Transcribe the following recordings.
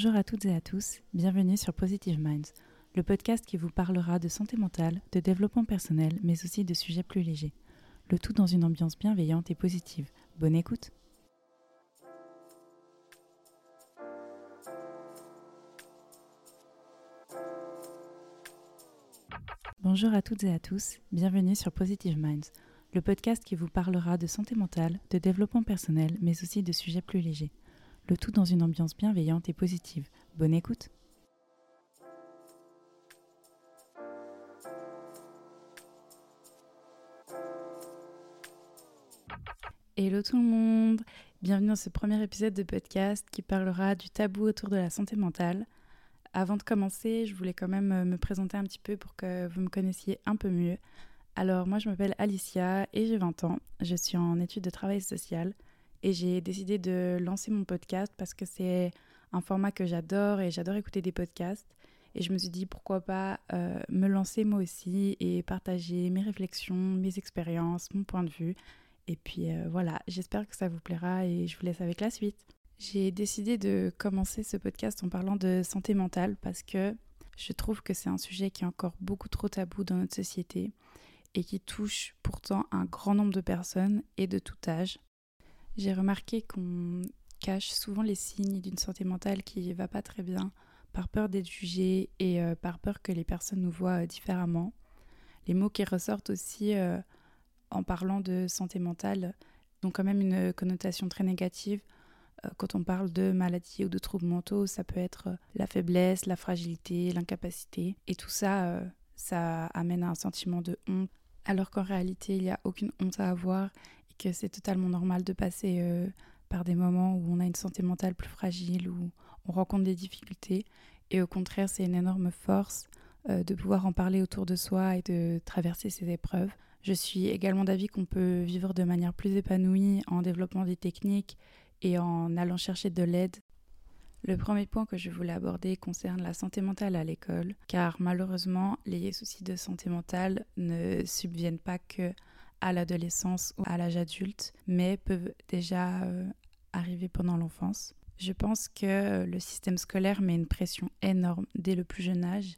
Bonjour à toutes et à tous, bienvenue sur Positive Minds, le podcast qui vous parlera de santé mentale, de développement personnel, mais aussi de sujets plus légers. Le tout dans une ambiance bienveillante et positive. Bonne écoute Bonjour à toutes et à tous, bienvenue sur Positive Minds, le podcast qui vous parlera de santé mentale, de développement personnel, mais aussi de sujets plus légers le tout dans une ambiance bienveillante et positive. Bonne écoute Hello tout le monde Bienvenue dans ce premier épisode de podcast qui parlera du tabou autour de la santé mentale. Avant de commencer, je voulais quand même me présenter un petit peu pour que vous me connaissiez un peu mieux. Alors moi je m'appelle Alicia et j'ai 20 ans. Je suis en études de travail social et j'ai décidé de lancer mon podcast parce que c'est un format que j'adore et j'adore écouter des podcasts. Et je me suis dit pourquoi pas euh, me lancer moi aussi et partager mes réflexions, mes expériences, mon point de vue. Et puis euh, voilà, j'espère que ça vous plaira et je vous laisse avec la suite. J'ai décidé de commencer ce podcast en parlant de santé mentale parce que je trouve que c'est un sujet qui est encore beaucoup trop tabou dans notre société et qui touche pourtant un grand nombre de personnes et de tout âge. J'ai remarqué qu'on cache souvent les signes d'une santé mentale qui va pas très bien par peur d'être jugé et euh, par peur que les personnes nous voient euh, différemment. Les mots qui ressortent aussi euh, en parlant de santé mentale ont quand même une connotation très négative. quand on parle de maladies ou de troubles mentaux, ça peut être la faiblesse, la fragilité, l'incapacité. Et tout ça, ça amène à un sentiment de honte. Alors qu'en réalité, il n'y a aucune honte à avoir que c'est totalement normal de passer euh, par des moments où on a une santé mentale plus fragile, où on rencontre des difficultés. Et au contraire, c'est une énorme force euh, de pouvoir en parler autour de soi et de traverser ces épreuves. Je suis également d'avis qu'on peut vivre de manière plus épanouie en développant des techniques et en allant chercher de l'aide. Le premier point que je voulais aborder concerne la santé mentale à l'école, car malheureusement, les soucis de santé mentale ne subviennent pas que à l'adolescence ou à l'âge adulte, mais peuvent déjà euh, arriver pendant l'enfance. Je pense que le système scolaire met une pression énorme dès le plus jeune âge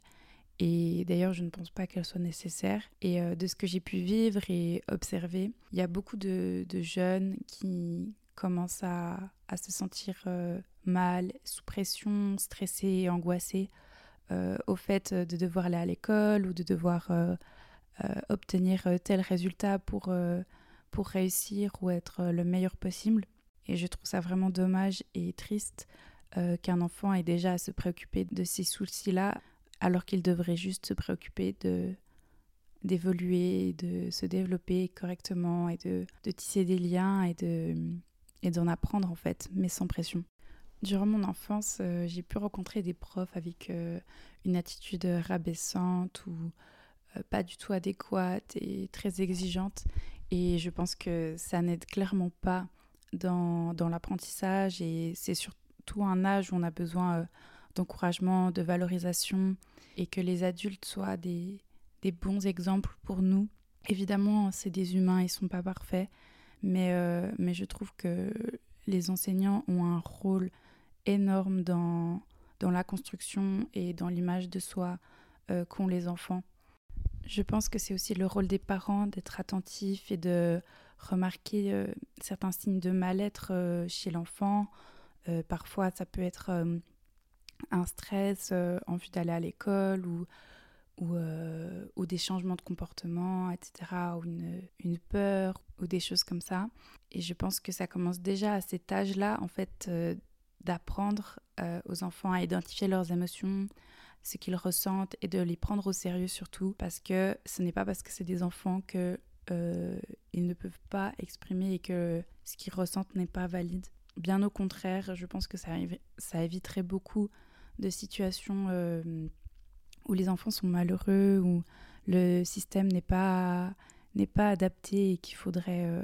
et d'ailleurs je ne pense pas qu'elle soit nécessaire. Et euh, de ce que j'ai pu vivre et observer, il y a beaucoup de, jeunes qui commencent à, se sentir euh, mal, sous pression, stressés, angoissés au fait de devoir aller à l'école ou de devoir obtenir euh, tel résultat pour, euh, pour réussir ou être le meilleur possible. Et je trouve ça vraiment dommage et triste qu'un enfant ait déjà à se préoccuper de ces soucis-là alors qu'il devrait juste se préoccuper de d'évoluer, de se développer correctement et de, tisser des liens et de et d'en apprendre en fait, mais sans pression. Durant mon enfance, j'ai pu rencontrer des profs avec une attitude rabaissante ou euh, pas du tout adéquate et très exigeante. Et je pense que ça n'aide clairement pas dans, dans l'apprentissage et c'est surtout un âge où on a besoin euh, d'encouragement, de valorisation et que les adultes soient des, des bons exemples pour nous. Évidemment, c'est des humains, ils sont pas parfaits, mais, euh, mais je trouve que les enseignants ont un rôle énorme dans, dans la construction et dans l'image de soi qu'ont les enfants. Je pense que c'est aussi le rôle des parents d'être attentifs et de remarquer euh, certains signes de mal-être euh, chez l'enfant. Euh, parfois, ça peut être un stress en vue d'aller à l'école ou, ou, des changements de comportement, etc., ou une, une, peur, ou des choses comme ça. Et je pense que ça commence déjà à cet âge-là, en fait, d'apprendre aux enfants à identifier leurs émotions, ce qu'ils ressentent et de les prendre au sérieux surtout parce que ce n'est pas parce que c'est des enfants que euh, ils ne peuvent pas exprimer et que ce qu'ils ressentent n'est pas valide. Bien au contraire, je pense que ça, éviterait beaucoup de situations euh, où les enfants sont malheureux, où le système n'est pas, pas adapté et qu'il faudrait, euh,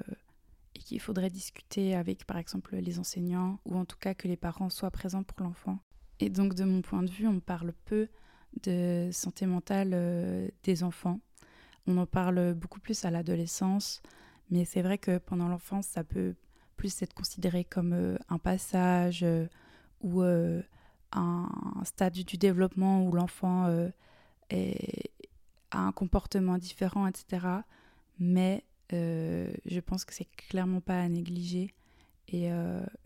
et qu'il faudrait discuter avec par exemple les enseignants ou en tout cas que les parents soient présents pour l'enfant. Et donc, de mon point de vue, on parle peu de santé mentale euh, des enfants. On en parle beaucoup plus à l'adolescence, mais c'est vrai que pendant l'enfance, ça peut plus être considéré comme euh, un passage euh, ou un, un stade du développement où l'enfant a un comportement différent, etc. Mais je pense que c'est clairement pas à négliger et,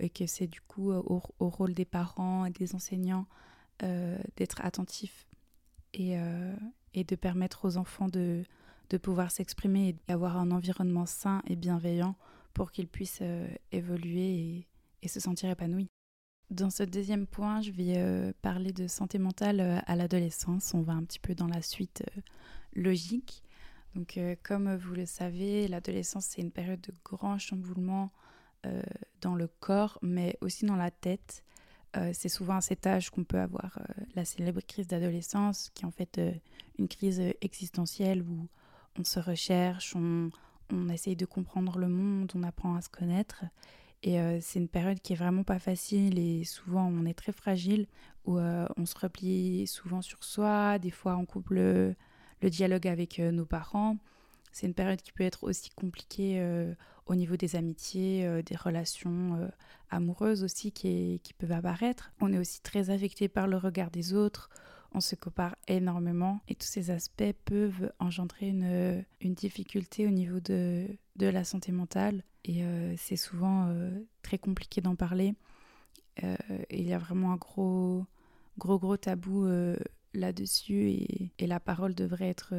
que c'est du coup au, rôle des parents et des enseignants d'être attentifs et, de permettre aux enfants de, pouvoir s'exprimer et d'avoir un environnement sain et bienveillant pour qu'ils puissent évoluer et, se sentir épanouis. Dans ce deuxième point, je vais euh, parler de santé mentale euh, à l'adolescence. On va un petit peu dans la suite euh, logique. Donc, comme vous le savez, l'adolescence, c'est une période de grand chamboulement dans le corps, mais aussi dans la tête. c'est souvent à cet âge qu'on peut avoir la célèbre crise d'adolescence, qui est en fait une crise existentielle où on se recherche, on, on essaye de comprendre le monde, on apprend à se connaître. Et euh, c'est une période qui est vraiment pas facile et souvent on est très fragile, où euh, on se replie souvent sur soi, des fois on coupe le, dialogue avec euh, nos parents. C'est une période qui peut être aussi compliquée au niveau des amitiés, des relations amoureuses aussi qui, qui peuvent apparaître. On est aussi très affecté par le regard des autres, on se compare énormément et tous ces aspects peuvent engendrer une, une difficulté au niveau de, de la santé mentale et euh, c'est souvent euh, très compliqué d'en parler. Euh, il y a vraiment un gros, gros, gros tabou là-dessus et, la parole devrait être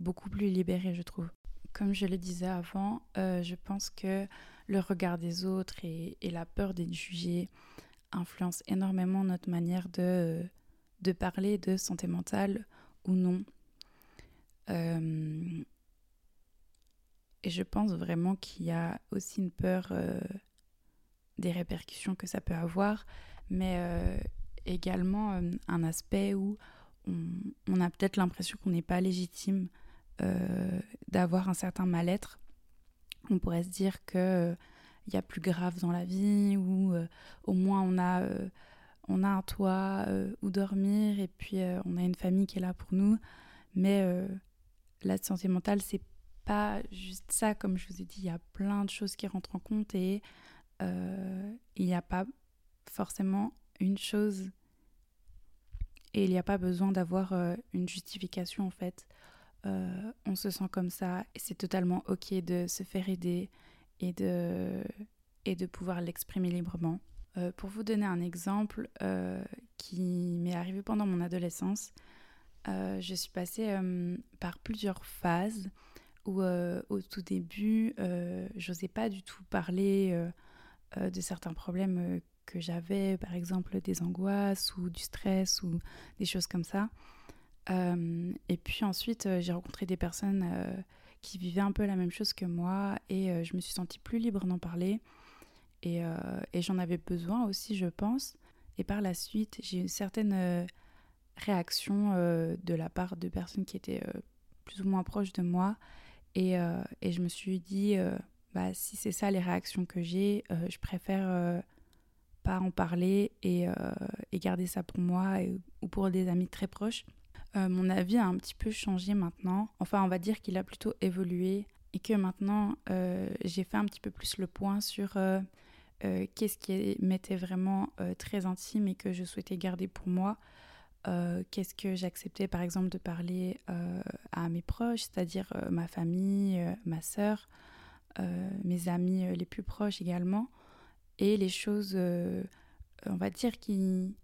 beaucoup plus libérée, je trouve. Comme je le disais avant, je pense que le regard des autres et, la peur d'être jugé influencent énormément notre manière de parler de santé mentale ou non. Euh, et je pense vraiment qu'il y a aussi une peur euh, des répercussions que ça peut avoir, mais euh, également un aspect où on, a peut-être l'impression qu'on n'est pas légitime d'avoir un certain mal-être. On pourrait se dire qu'il il y a plus grave dans la vie, ou au moins on a on a un toit euh, où dormir et puis euh, on a une famille qui est là pour nous. Mais euh, la santé mentale, c'est pas juste ça. Comme je vous ai dit, il y a plein de choses qui rentrent en compte et il n'y a pas forcément une chose et il n'y a pas besoin d'avoir une justification en fait. On se sent comme ça et c'est totalement ok de se faire aider et de, et de pouvoir l'exprimer librement. Euh, pour vous donner un exemple euh, qui m'est arrivé pendant mon adolescence, euh, je suis passée par plusieurs phases où au tout début, j'osais pas du tout parler de certains problèmes que j'avais, par exemple des angoisses ou du stress ou des choses comme ça. Et puis ensuite, j'ai rencontré des personnes qui vivaient un peu la même chose que moi et je me suis sentie plus libre d'en parler. Euh, et, j'en avais besoin aussi, je pense. Et par la suite, j'ai eu une certaine euh, réaction euh, de la part de personnes qui étaient plus ou moins proches de moi. Et, et je me suis dit, bah, si c'est ça les réactions que j'ai, je préfère pas en parler et, et, garder ça pour moi ou pour des amis très proches. Mon avis a un petit peu changé maintenant. Enfin, on va dire qu'il a plutôt évolué et que maintenant, j'ai fait un petit peu plus le point sur euh, qu'est-ce qui m'était vraiment euh, très intime et que je souhaitais garder pour moi. Euh, qu'est-ce que j'acceptais par exemple de parler à mes proches, c'est-à-dire ma famille, ma sœur, mes amis les plus proches également, et les choses, on va dire, qui,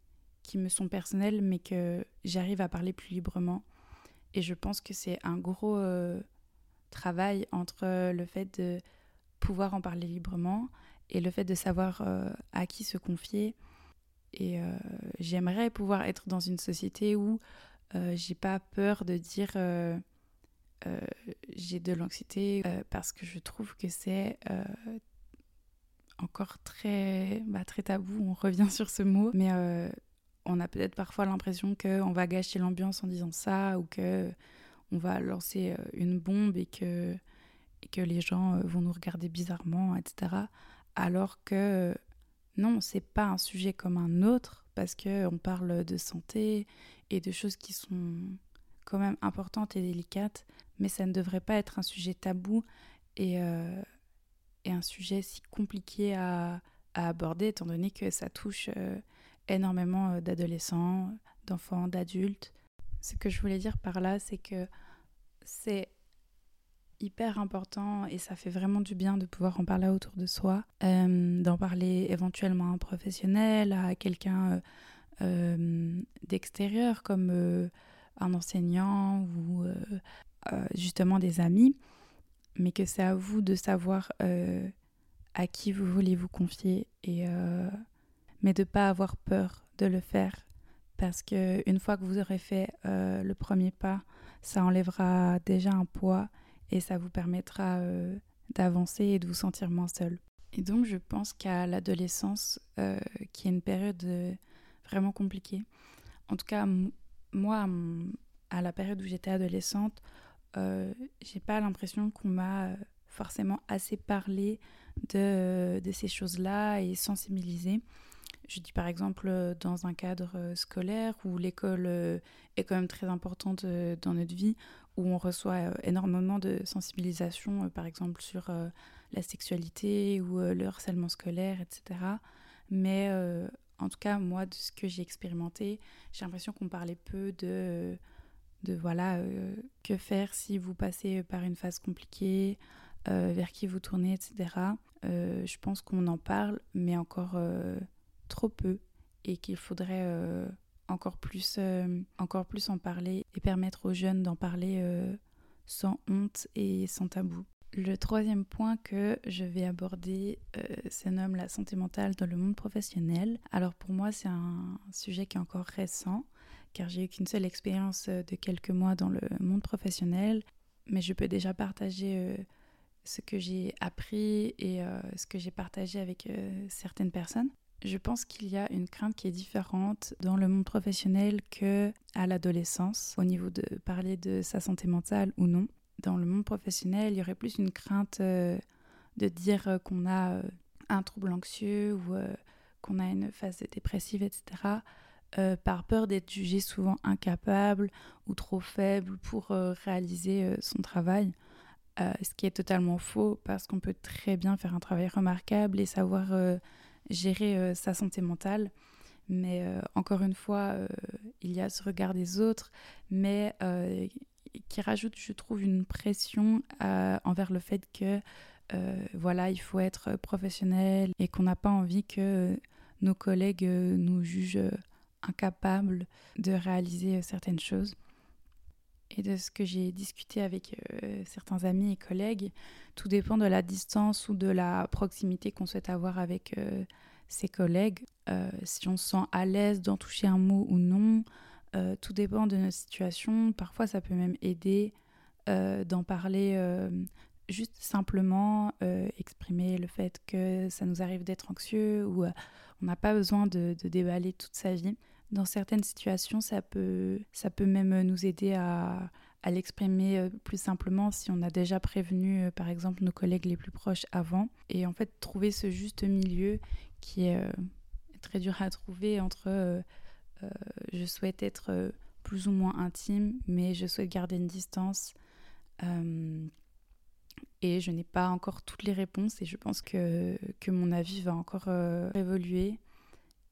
qui me sont personnelles, mais que j'arrive à parler plus librement. Et je pense que c'est un gros travail entre le fait de pouvoir en parler librement et le fait de savoir euh, à qui se confier. Et euh, j'aimerais pouvoir être dans une société où euh, j'ai pas peur de dire j'ai de l'anxiété parce que je trouve que c'est encore très, bah, très tabou. On revient sur ce mot, mais on a peut-être parfois l'impression qu'on va gâcher l'ambiance en disant ça ou que on va lancer une bombe et que, et que les gens vont nous regarder bizarrement, etc alors que non, c'est pas un sujet comme un autre parce que on parle de santé et de choses qui sont quand même importantes et délicates, mais ça ne devrait pas être un sujet tabou et, euh, un sujet si compliqué à, aborder étant donné que ça touche euh, énormément d'adolescents, d'enfants, d'adultes. Ce que je voulais dire par là, c'est que c'est hyper important et ça fait vraiment du bien de pouvoir en parler autour de soi, euh, d'en parler éventuellement à un professionnel, à quelqu'un euh, euh, d'extérieur comme un enseignant ou justement des amis, mais que c'est à vous de savoir à qui vous voulez vous confier et mais de pas avoir peur de le faire parce que une fois que vous aurez fait le premier pas, ça enlèvera déjà un poids et ça vous permettra euh, d'avancer et de vous sentir moins seul. Et donc je pense qu'à l'adolescence, euh, qui est une période euh, vraiment compliquée, en tout cas moi, à la période où j'étais adolescente, j'ai pas l'impression qu'on m'a forcément assez parlé de, de ces choses-là et sensibilisé. Je dis par exemple dans un cadre scolaire où l'école est quand même très importante dans notre vie, où on reçoit euh, énormément de sensibilisation, euh, par exemple sur euh, la sexualité ou le harcèlement scolaire, etc. Mais en tout cas, moi, de ce que j'ai expérimenté, j'ai l'impression qu'on parlait peu de, de voilà, que faire si vous passez par une phase compliquée, vers qui vous tournez, etc. je pense qu'on en parle, mais encore trop peu, et qu'il faudrait encore plus, euh, encore plus en parler et permettre aux jeunes d'en parler euh, sans honte et sans tabou. Le troisième point que je vais aborder euh, se nomme la santé mentale dans le monde professionnel. Alors pour moi c'est un sujet qui est encore récent car j'ai eu qu'une seule expérience de quelques mois dans le monde professionnel, mais je peux déjà partager ce que j'ai appris et ce que j'ai partagé avec certaines personnes. Je pense qu'il y a une crainte qui est différente dans le monde professionnel que à l'adolescence au niveau de parler de sa santé mentale ou non. Dans le monde professionnel, il y aurait plus une crainte euh, de dire euh, qu'on a euh, un trouble anxieux ou qu'on a une phase dépressive, etc. par peur d'être jugé souvent incapable ou trop faible pour réaliser son travail. ce qui est totalement faux parce qu'on peut très bien faire un travail remarquable et savoir gérer euh, sa santé mentale. Mais euh, encore une fois, euh, il y a ce regard des autres, mais qui rajoute, je trouve, une pression envers le fait que voilà, il faut être professionnel et qu'on n'a pas envie que nos collègues nous jugent incapables de réaliser certaines choses. Et de ce que j'ai discuté avec certains amis et collègues, tout dépend de la distance ou de la proximité qu'on souhaite avoir avec euh, ses collègues. Euh, si on se sent à l'aise d'en toucher un mot ou non, euh, tout dépend de notre situation. Parfois, ça peut même aider d'en parler juste simplement, exprimer le fait que ça nous arrive d'être anxieux ou on n'a pas besoin de, déballer toute sa vie. Dans certaines situations, ça peut, ça peut même nous aider à l'exprimer euh, plus simplement si on a déjà prévenu, euh, par exemple, nos collègues les plus proches avant. Et en fait, trouver ce juste milieu qui est euh, très dur à trouver entre je souhaite être plus ou moins intime, mais je souhaite garder une distance. et je n'ai pas encore toutes les réponses et je pense que, que mon avis va encore évoluer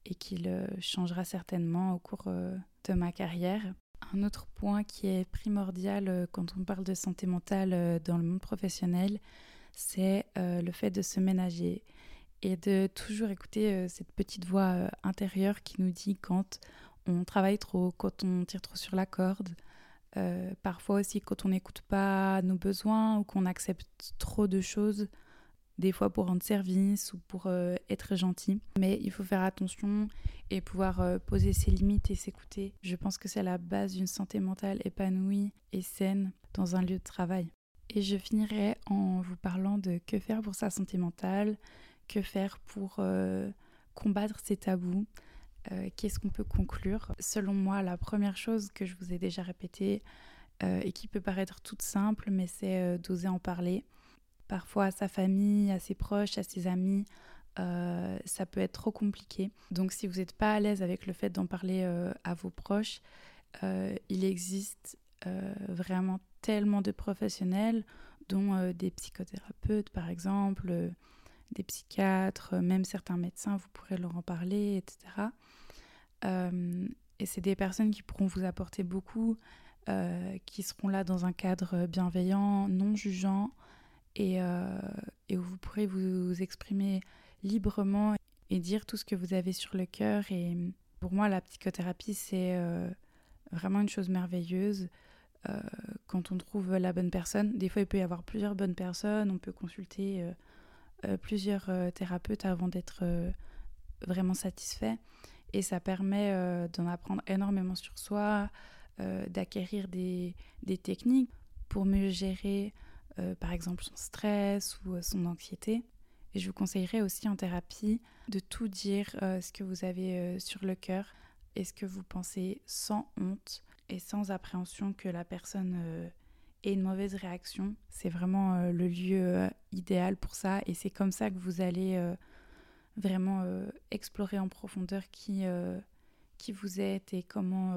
et qu'il changera certainement au cours de ma carrière. Un autre point qui est primordial euh, quand on parle de santé mentale euh, dans le monde professionnel, c'est euh, le fait de se ménager et de toujours écouter cette petite voix intérieure qui nous dit quand on travaille trop, quand on tire trop sur la corde, parfois aussi quand on n'écoute pas nos besoins ou qu'on accepte trop de choses des fois pour rendre service ou pour euh, être gentil. Mais il faut faire attention et pouvoir euh, poser ses limites et s'écouter. Je pense que c'est la base d'une santé mentale épanouie et saine dans un lieu de travail. Et je finirai en vous parlant de que faire pour sa santé mentale, que faire pour euh, combattre ces tabous, qu'est-ce qu'on peut conclure? Selon moi, la première chose que je vous ai déjà répétée et qui peut paraître toute simple, mais c'est d'oser en parler parfois à sa famille, à ses proches, à ses amis. Euh, ça peut être trop compliqué. Donc si vous n'êtes pas à l'aise avec le fait d'en parler euh, à vos proches, euh, il existe vraiment tellement de professionnels, dont des psychothérapeutes par exemple, des psychiatres, même certains médecins, vous pourrez leur en parler, etc. et c'est des personnes qui pourront vous apporter beaucoup, qui seront là dans un cadre bienveillant, non jugeant, et, et où vous pourrez vous exprimer librement et dire tout ce que vous avez sur le cœur. Et pour moi, la psychothérapie, c'est vraiment une chose merveilleuse. Euh, quand on trouve la bonne personne. Des fois, il peut y avoir plusieurs bonnes personnes, on peut consulter euh, euh, plusieurs thérapeutes avant d'être vraiment satisfait. Et ça permet d'en apprendre énormément sur soi, d'acquérir des, techniques pour mieux gérer, par exemple, son stress ou son anxiété. Et je vous conseillerais aussi en thérapie de tout dire ce que vous avez sur le cœur et ce que vous pensez sans honte et sans appréhension que la personne euh, ait une mauvaise réaction. C'est vraiment euh, le lieu euh, idéal pour ça et c'est comme ça que vous allez vraiment explorer en profondeur qui, qui vous êtes et comment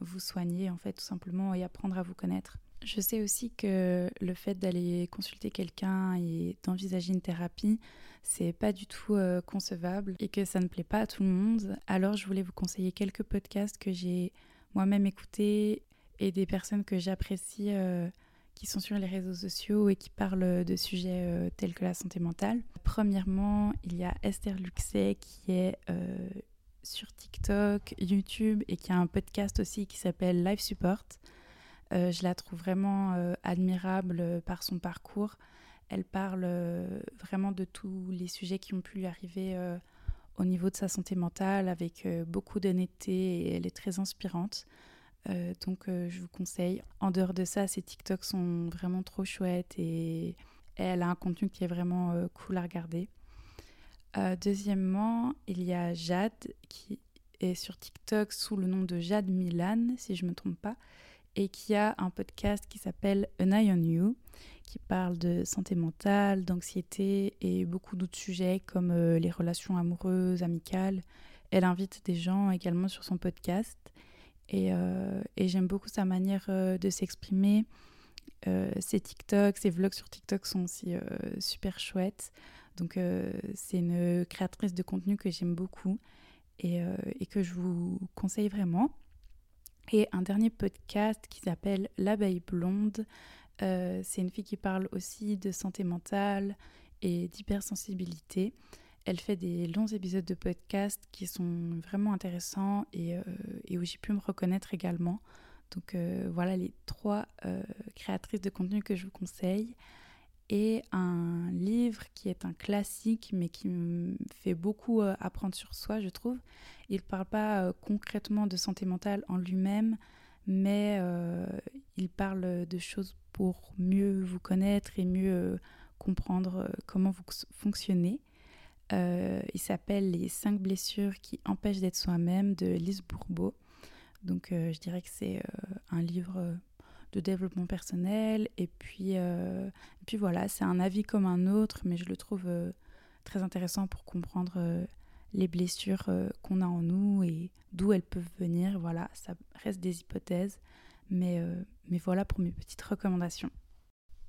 vous soigner en fait tout simplement et apprendre à vous connaître. Je sais aussi que le fait d'aller consulter quelqu'un et d'envisager une thérapie, c'est pas du tout concevable et que ça ne plaît pas à tout le monde. Alors je voulais vous conseiller quelques podcasts que j'ai moi-même écouter et des personnes que j'apprécie euh, qui sont sur les réseaux sociaux et qui parlent de sujets euh, tels que la santé mentale. Premièrement, il y a Esther Luxet qui est euh, sur TikTok, YouTube et qui a un podcast aussi qui s'appelle Life Support. Je la trouve vraiment admirable par son parcours. Elle parle vraiment de tous les sujets qui ont pu lui arriver au niveau de sa santé mentale avec euh, beaucoup d'honnêteté et elle est très inspirante. Euh, donc euh, je vous conseille. En dehors de ça, ses TikToks sont vraiment trop chouettes et elle a un contenu qui est vraiment cool à regarder. deuxièmement, il y a Jade qui est sur TikTok sous le nom de Jade Milan, si je ne me trompe pas, et qui a un podcast qui s'appelle An Eye on You qui parle de santé mentale, d'anxiété et beaucoup d'autres sujets comme euh, les relations amoureuses, amicales. Elle invite des gens également sur son podcast et, euh, j'aime beaucoup sa manière euh, de s'exprimer. ses TikTok, ses vlogs sur TikTok sont aussi super chouettes. Donc c'est une créatrice de contenu que j'aime beaucoup et, et, que je vous conseille vraiment. Et un dernier podcast qui s'appelle L'abeille blonde euh, c'est une fille qui parle aussi de santé mentale et d'hypersensibilité. Elle fait des longs épisodes de podcast qui sont vraiment intéressants et, euh, où j'ai pu me reconnaître également. Donc euh, voilà les trois créatrices de contenu que je vous conseille. Et un livre qui est un classique mais qui me fait beaucoup apprendre sur soi, je trouve. Il ne parle pas concrètement de santé mentale en lui-même, mais il parle de choses pour mieux vous connaître et mieux euh, comprendre euh, comment vous fonctionnez. Euh, il s'appelle Les 5 blessures qui empêchent d'être soi-même de Lise Bourbeau. Donc je dirais que c'est un livre de développement personnel et puis, et puis voilà, c'est un avis comme un autre, mais je le trouve très intéressant pour comprendre les blessures qu'on a en nous et d'où elles peuvent venir. Voilà, ça reste des hypothèses, mais, euh, mais voilà pour mes petites recommandations.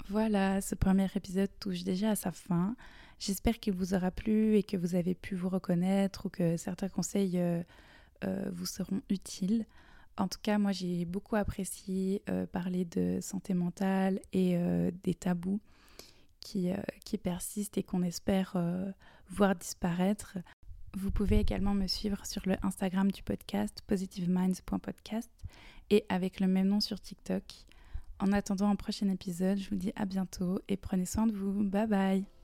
Voilà, ce premier épisode touche déjà à sa fin. J'espère qu'il vous aura plu et que vous avez pu vous reconnaître ou que certains conseils euh, euh, vous seront utiles. En tout cas, moi j'ai beaucoup apprécié parler de santé mentale et des tabous qui, qui persistent et qu'on espère voir disparaître. Vous pouvez également me suivre sur le Instagram du podcast positiveminds.podcast et avec le même nom sur TikTok. En attendant un prochain épisode, je vous dis à bientôt et prenez soin de vous. Bye bye